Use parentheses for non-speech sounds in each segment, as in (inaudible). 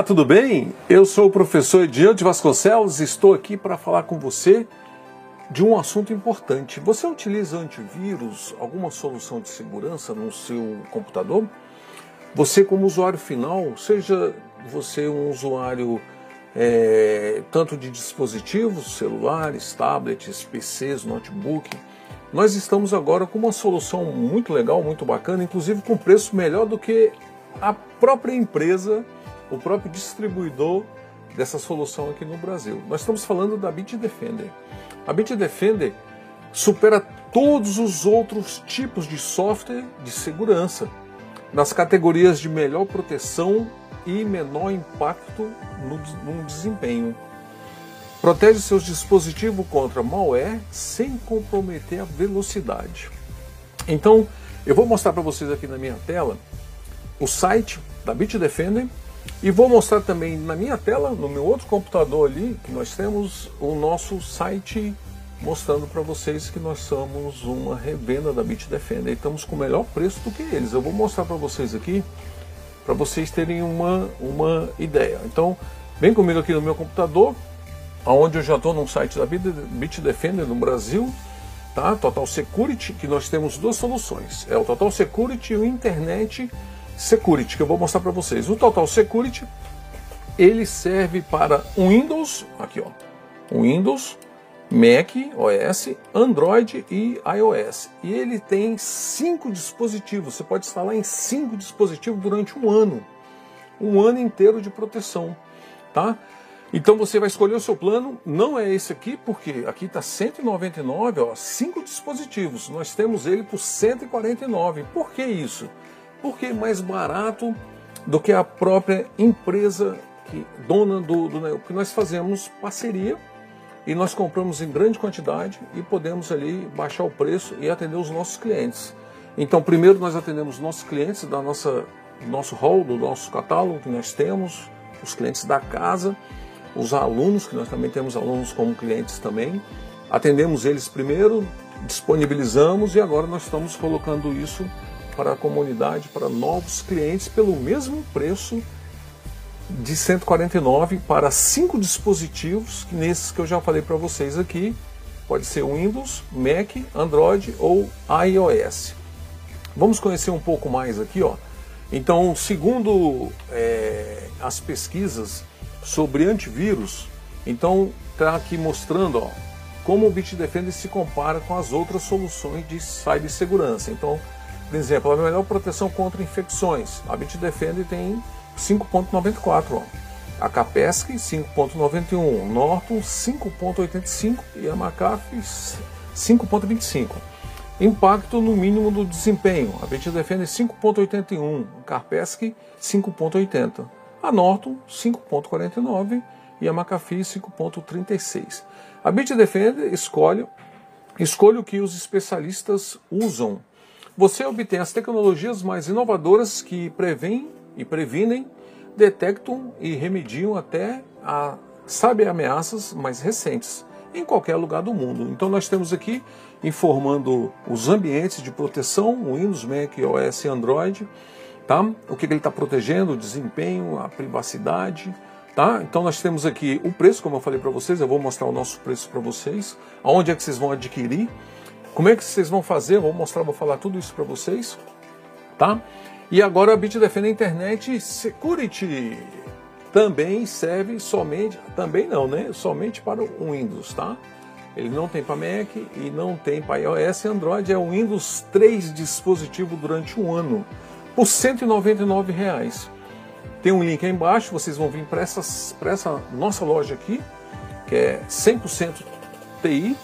Olá, tudo bem? Eu sou o professor Ediante Vasconcelos e estou aqui para falar com você de um assunto importante. Você utiliza antivírus, alguma solução de segurança no seu computador? Você, como usuário final, seja você um usuário é, tanto de dispositivos, celulares, tablets, PCs, notebook, nós estamos agora com uma solução muito legal, muito bacana, inclusive com preço melhor do que a própria empresa o próprio distribuidor dessa solução aqui no Brasil. Nós estamos falando da Bitdefender. A Bitdefender supera todos os outros tipos de software de segurança nas categorias de melhor proteção e menor impacto no, no desempenho. Protege seus dispositivos contra malware sem comprometer a velocidade. Então, eu vou mostrar para vocês aqui na minha tela o site da Bitdefender e vou mostrar também na minha tela, no meu outro computador ali, que nós temos o nosso site mostrando para vocês que nós somos uma revenda da Bitdefender e estamos com melhor preço do que eles. Eu vou mostrar para vocês aqui, para vocês terem uma, uma ideia. Então, vem comigo aqui no meu computador, onde eu já estou no site da Bitdefender no Brasil, tá? Total Security, que nós temos duas soluções. É o Total Security e o Internet Security, que eu vou mostrar para vocês. O Total Security, ele serve para Windows, aqui ó, Windows, Mac OS, Android e iOS. E ele tem cinco dispositivos. Você pode instalar em cinco dispositivos durante um ano, um ano inteiro de proteção, tá? Então você vai escolher o seu plano, não é esse aqui, porque aqui está 199, ó, cinco dispositivos. Nós temos ele por 149. Por que isso? Porque é mais barato do que a própria empresa que dona do, do porque nós fazemos parceria e nós compramos em grande quantidade e podemos ali baixar o preço e atender os nossos clientes. Então, primeiro nós atendemos nossos clientes da nossa nosso hall, do nosso catálogo que nós temos, os clientes da casa, os alunos, que nós também temos alunos como clientes também. Atendemos eles primeiro, disponibilizamos e agora nós estamos colocando isso para a comunidade, para novos clientes, pelo mesmo preço de 149 para cinco dispositivos, nesses que eu já falei para vocês aqui, pode ser Windows, Mac, Android ou iOS. Vamos conhecer um pouco mais aqui, ó. Então, segundo é, as pesquisas sobre antivírus, então está aqui mostrando, ó, como o Bitdefender se compara com as outras soluções de cibersegurança. Então, por exemplo, a melhor proteção contra infecções. A Bitdefender tem 5.94, a Capesc 5.91, Norton 5.85 e a McAfee 5.25. Impacto no mínimo do desempenho. A Bitdefender 5.81, a Carpesc 5.80, a Norton 5.49 e a McAfee 5.36. A Bitdefender escolhe, escolhe o que os especialistas usam você obtém as tecnologias mais inovadoras que prevêm e previnem, detectam e remediam até a sabe ameaças mais recentes em qualquer lugar do mundo. Então nós temos aqui informando os ambientes de proteção, Windows, Mac, OS e Android, tá? O que ele está protegendo, o desempenho, a privacidade, tá? Então nós temos aqui o preço, como eu falei para vocês, eu vou mostrar o nosso preço para vocês, aonde é que vocês vão adquirir como é que vocês vão fazer? Vou mostrar, vou falar tudo isso para vocês, tá? E agora a Bitdefender Internet Security também serve somente, também não, né? Somente para o Windows, tá? Ele não tem para Mac e não tem para iOS e Android. É o Windows 3 dispositivo durante um ano por 199 reais. Tem um link aí embaixo, vocês vão vir para essa nossa loja aqui, que é 100% TI,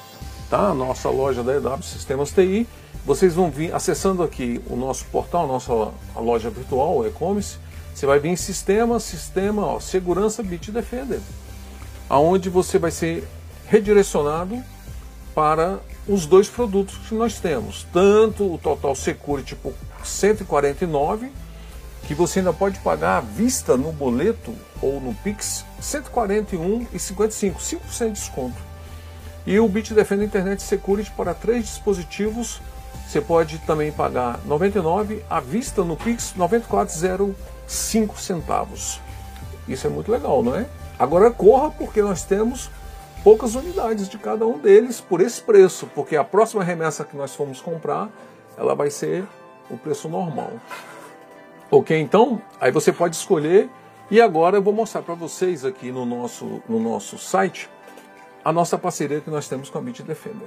tá? Nossa loja da EW Sistemas TI. Vocês vão vir acessando aqui o nosso portal, nossa loja virtual, o e-commerce. Você vai vir em sistema, sistema, ó, segurança Bitdefender, aonde você vai ser redirecionado para os dois produtos que nós temos, tanto o Total Security por 149 que você ainda pode pagar à vista no boleto ou no Pix 141,55, 5% de desconto. E o Bitdefender Internet Security para três dispositivos, você pode também pagar 99 à vista no Pix 94,05 centavos. Isso é muito legal, não é? Agora corra porque nós temos poucas unidades de cada um deles por esse preço, porque a próxima remessa que nós formos comprar, ela vai ser o preço normal. Ok, então, aí você pode escolher. E agora eu vou mostrar para vocês aqui no nosso, no nosso site a nossa parceria que nós temos com a Bitdefender.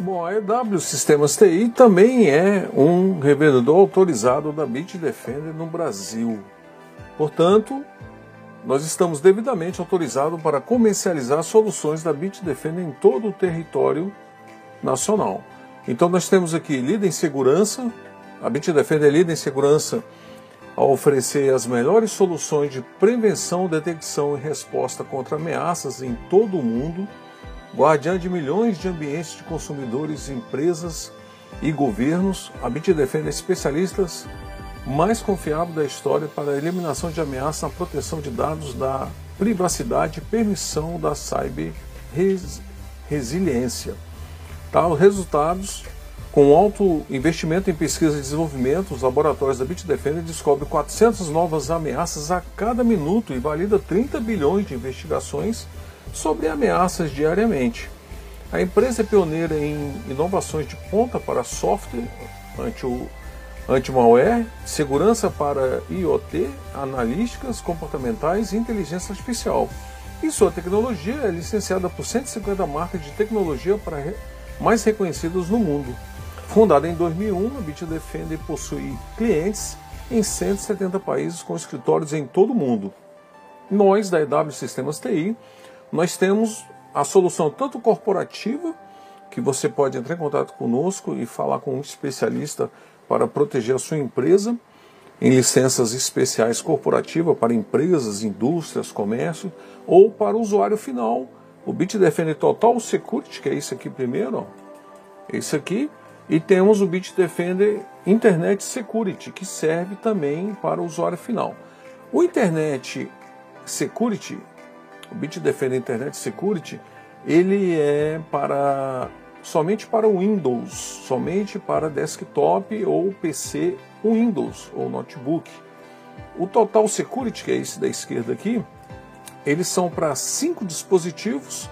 Bom, a EW Sistemas TI também é um revendedor autorizado da Bitdefender no Brasil. Portanto, nós estamos devidamente autorizados para comercializar soluções da Bitdefender em todo o território nacional. Então nós temos aqui líder em segurança, a Bitdefender é líder em segurança ao oferecer as melhores soluções de prevenção, detecção e resposta contra ameaças em todo o mundo, guardiã de milhões de ambientes de consumidores, empresas e governos, a Bitdefender é especialista mais confiável da história para a eliminação de ameaças na proteção de dados da privacidade e permissão da cyber resiliência. Tá, os resultados com alto investimento em pesquisa e desenvolvimento, os laboratórios da Bitdefender descobrem 400 novas ameaças a cada minuto e valida 30 bilhões de investigações sobre ameaças diariamente. A empresa é pioneira em inovações de ponta para software anti-malware, segurança para IoT, analíticas comportamentais e inteligência artificial. E sua tecnologia é licenciada por 150 marcas de tecnologia para mais reconhecidas no mundo. Fundada em 2001, a Bitdefender possui clientes em 170 países com escritórios em todo o mundo. Nós, da EW Sistemas TI, nós temos a solução tanto corporativa, que você pode entrar em contato conosco e falar com um especialista para proteger a sua empresa, em licenças especiais corporativas para empresas, indústrias, comércio, ou para o usuário final, o Bitdefender Total Security, que é isso aqui primeiro, ó. esse aqui, e temos o Bitdefender Internet Security, que serve também para o usuário final. O Internet Security, o Bitdefender Internet Security, ele é para somente para Windows, somente para desktop ou PC Windows ou notebook. O Total Security, que é esse da esquerda aqui, eles são para cinco dispositivos.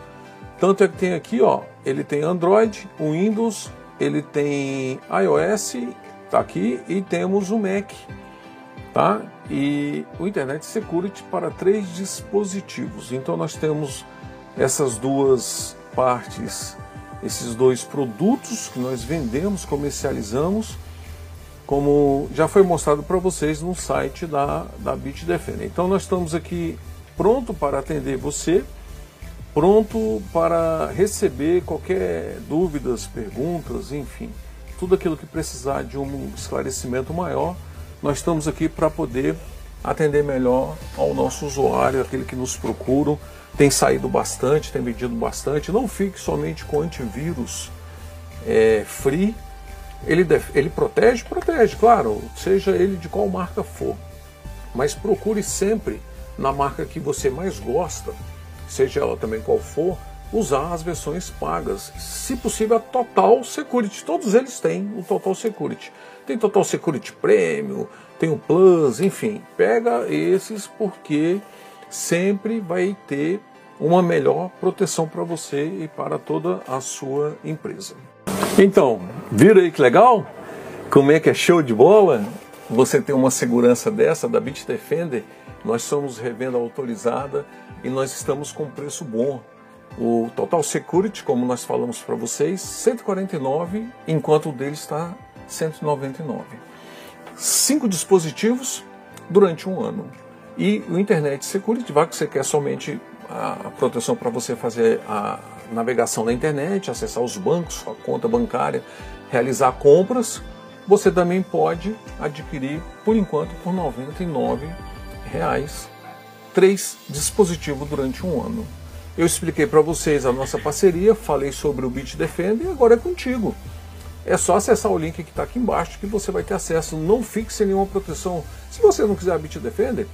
Tanto é que tem aqui, ó, ele tem Android, Windows, ele tem iOS, tá aqui, e temos o Mac, tá? E o Internet Security para três dispositivos. Então nós temos essas duas partes, esses dois produtos que nós vendemos, comercializamos, como já foi mostrado para vocês no site da, da Bitdefender. Então nós estamos aqui pronto para atender você pronto para receber qualquer dúvidas, perguntas, enfim, tudo aquilo que precisar de um esclarecimento maior, nós estamos aqui para poder atender melhor ao nosso usuário, aquele que nos procura, tem saído bastante, tem pedido bastante. Não fique somente com antivírus é, free. Ele, deve, ele protege? Protege, claro, seja ele de qual marca for. Mas procure sempre na marca que você mais gosta seja ela também qual for, usar as versões pagas. Se possível, a Total Security. Todos eles têm o Total Security. Tem Total Security Premium, tem o Plus, enfim. Pega esses porque sempre vai ter uma melhor proteção para você e para toda a sua empresa. Então, viram aí que legal? Como é que é show de bola? Você tem uma segurança dessa da Bitdefender? Nós somos revenda autorizada e nós estamos com preço bom. O Total Security, como nós falamos para vocês, 149, enquanto o dele está 199. Cinco dispositivos durante um ano. E o Internet Security, vai que você quer somente a proteção para você fazer a navegação na internet, acessar os bancos, sua conta bancária, realizar compras, você também pode adquirir, por enquanto, por 99 reais, três dispositivos durante um ano. Eu expliquei para vocês a nossa parceria, falei sobre o Bitdefender e agora é contigo. É só acessar o link que está aqui embaixo que você vai ter acesso. Não sem nenhuma proteção. Se você não quiser a Bitdefender,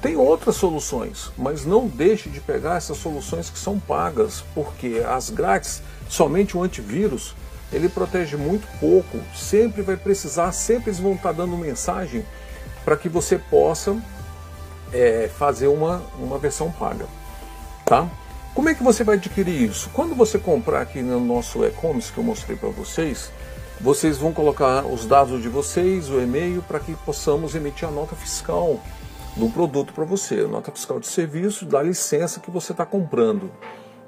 tem outras soluções, mas não deixe de pegar essas soluções que são pagas, porque as grátis, somente o antivírus, ele protege muito pouco. Sempre vai precisar, sempre eles vão estar dando mensagem para que você possa é, fazer uma, uma versão paga. Tá? Como é que você vai adquirir isso? Quando você comprar aqui no nosso e-commerce que eu mostrei para vocês, vocês vão colocar os dados de vocês, o e-mail, para que possamos emitir a nota fiscal do produto para você, nota fiscal de serviço da licença que você está comprando.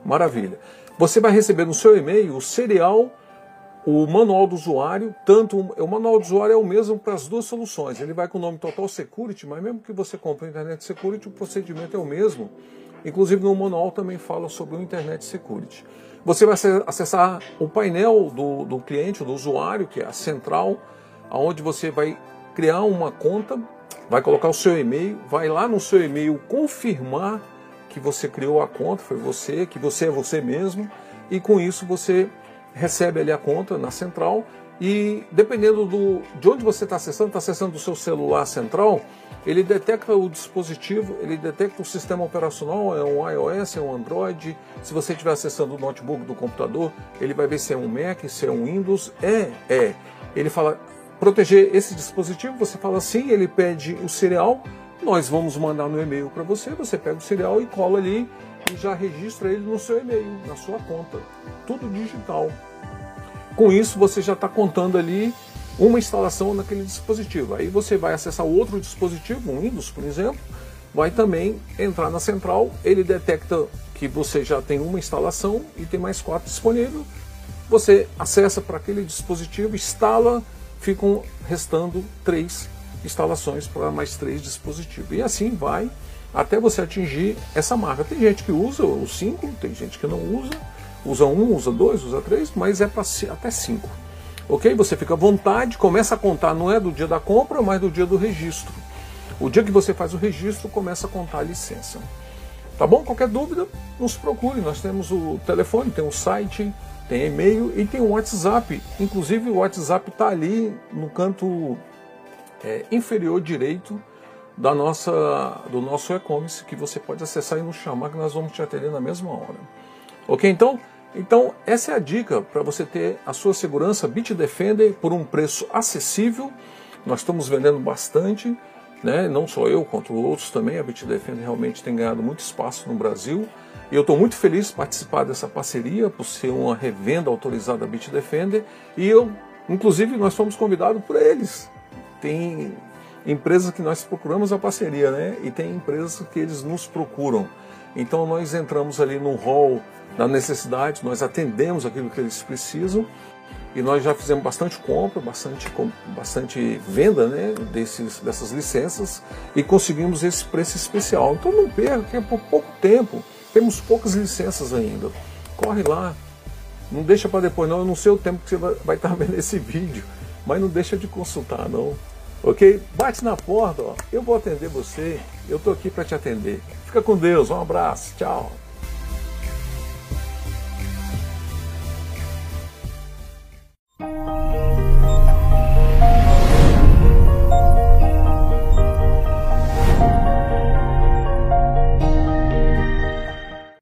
Maravilha. Você vai receber no seu e-mail o serial o manual do usuário, tanto o manual do usuário é o mesmo para as duas soluções. Ele vai com o nome Total Security, mas mesmo que você compre Internet Security, o procedimento é o mesmo. Inclusive no manual também fala sobre o Internet Security. Você vai acessar o painel do, do cliente, do usuário, que é a central, aonde você vai criar uma conta, vai colocar o seu e-mail, vai lá no seu e-mail confirmar que você criou a conta, foi você, que você é você mesmo, e com isso você recebe ali a conta na central e dependendo do, de onde você está acessando, está acessando do seu celular central, ele detecta o dispositivo, ele detecta o sistema operacional, é um iOS, é um Android. Se você estiver acessando o notebook do computador, ele vai ver se é um Mac, se é um Windows. É, é. Ele fala, proteger esse dispositivo, você fala sim, ele pede o serial, nós vamos mandar no e-mail para você, você pega o serial e cola ali e já registra ele no seu e-mail, na sua conta. Tudo digital. Com isso, você já está contando ali uma instalação naquele dispositivo. Aí você vai acessar outro dispositivo, um Windows, por exemplo, vai também entrar na central, ele detecta que você já tem uma instalação e tem mais quatro disponível. Você acessa para aquele dispositivo, instala, ficam restando três instalações para mais três dispositivos. E assim vai até você atingir essa marca. Tem gente que usa o 5, tem gente que não usa, usa um, usa dois, usa três, mas é para até 5. Ok? Você fica à vontade, começa a contar, não é do dia da compra, mas do dia do registro. O dia que você faz o registro, começa a contar a licença. Tá bom? Qualquer dúvida, nos procure. Nós temos o telefone, tem o site, tem e-mail e tem o WhatsApp. Inclusive o WhatsApp está ali no canto é, inferior direito da nossa, do nosso e-commerce que você pode acessar e nos chamar que nós vamos te atender na mesma hora. Ok? Então, então essa é a dica para você ter a sua segurança Bitdefender por um preço acessível. Nós estamos vendendo bastante, né? não só eu, quanto outros também. A Bitdefender realmente tem ganhado muito espaço no Brasil. E eu estou muito feliz de participar dessa parceria, por ser uma revenda autorizada da Bitdefender. E eu, inclusive, nós fomos convidados por eles. Tem empresas que nós procuramos a parceria, né? E tem empresas que eles nos procuram. Então nós entramos ali no hall da necessidade, nós atendemos aquilo que eles precisam e nós já fizemos bastante compra, bastante, bastante venda né, desses, dessas licenças e conseguimos esse preço especial. Então não perca, que é por pouco tempo, temos poucas licenças ainda. Corre lá, não deixa para depois não, eu não sei o tempo que você vai, estar (laughs) vendo esse vídeo, mas não deixa de consultar não. Ok? Bate na porta, ó. eu vou atender você. Eu estou aqui para te atender. Fica com Deus, um abraço, tchau.